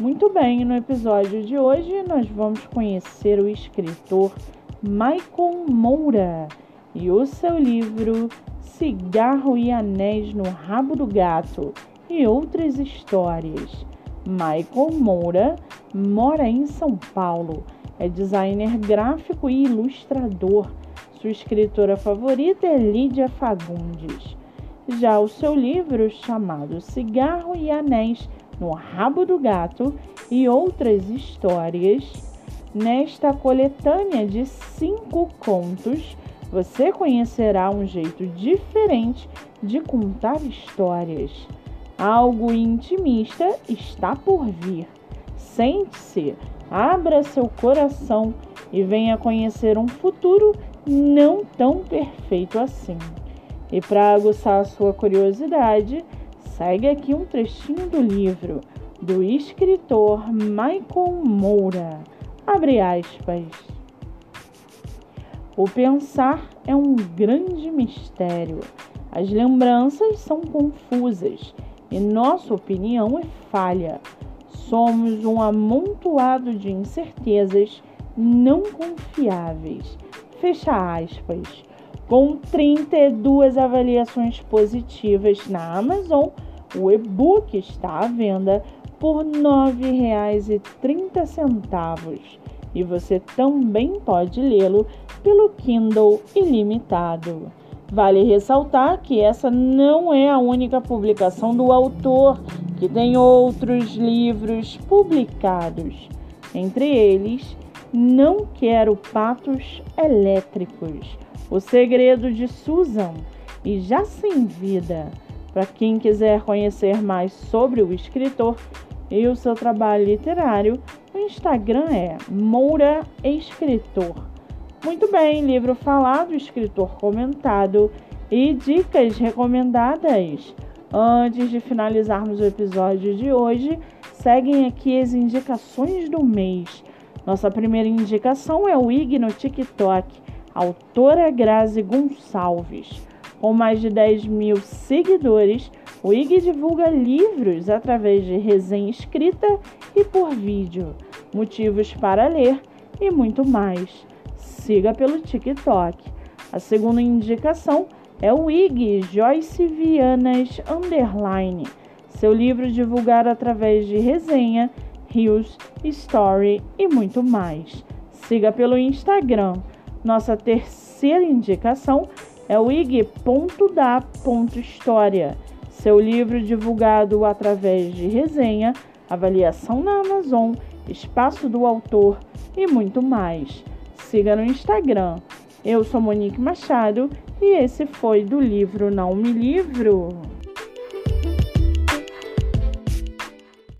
Muito bem, no episódio de hoje nós vamos conhecer o escritor Michael Moura e o seu livro Cigarro e Anéis no Rabo do Gato e outras histórias. Michael Moura mora em São Paulo, é designer gráfico e ilustrador. Sua escritora favorita é Lídia Fagundes. Já o seu livro, chamado Cigarro e Anéis no Rabo do Gato e outras histórias. Nesta coletânea de cinco contos, você conhecerá um jeito diferente de contar histórias. Algo intimista está por vir. Sente-se, abra seu coração e venha conhecer um futuro não tão perfeito assim. E para aguçar a sua curiosidade, Segue aqui um trechinho do livro do escritor Michael Moura. Abre aspas. O pensar é um grande mistério. As lembranças são confusas e nossa opinião é falha. Somos um amontoado de incertezas não confiáveis. Fecha aspas. Com 32 avaliações positivas na Amazon o e-book está à venda por R$ 9,30 e você também pode lê-lo pelo Kindle Ilimitado. Vale ressaltar que essa não é a única publicação do autor, que tem outros livros publicados. Entre eles, Não Quero Patos Elétricos, O Segredo de Susan e Já Sem Vida. Para quem quiser conhecer mais sobre o escritor e o seu trabalho literário, o Instagram é Moura Escritor. Muito bem, livro falado, escritor comentado e dicas recomendadas. Antes de finalizarmos o episódio de hoje, seguem aqui as indicações do mês. Nossa primeira indicação é o IG no TikTok, autora Grazi Gonçalves. Com mais de 10 mil seguidores, o IG divulga livros através de resenha escrita e por vídeo, motivos para ler e muito mais. Siga pelo TikTok. A segunda indicação é o IG Joyce Vianas Underline, seu livro divulgado através de resenha, rios, story e muito mais. Siga pelo Instagram. Nossa terceira indicação é o ig.da.história, seu livro divulgado através de resenha, avaliação na Amazon, espaço do autor e muito mais. Siga no Instagram. Eu sou Monique Machado e esse foi do livro Não Me Livro.